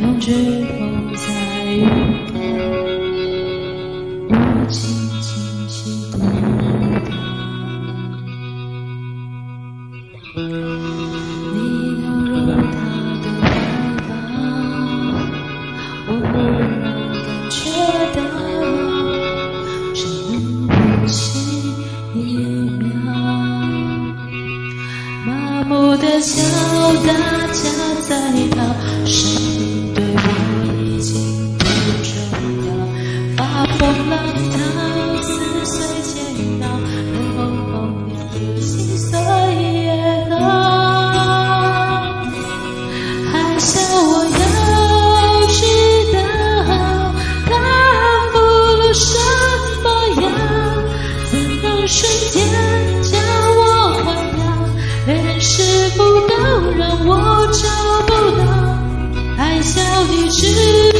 用指缝在拥抱，我轻轻吸一口。你投入他的怀抱，我忽然感觉到，只能呼吸一秒。麻木的敲大家在逃。身。瞬间，将我换掉，泪湿不兜，让我找不到爱笑的翅膀。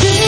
She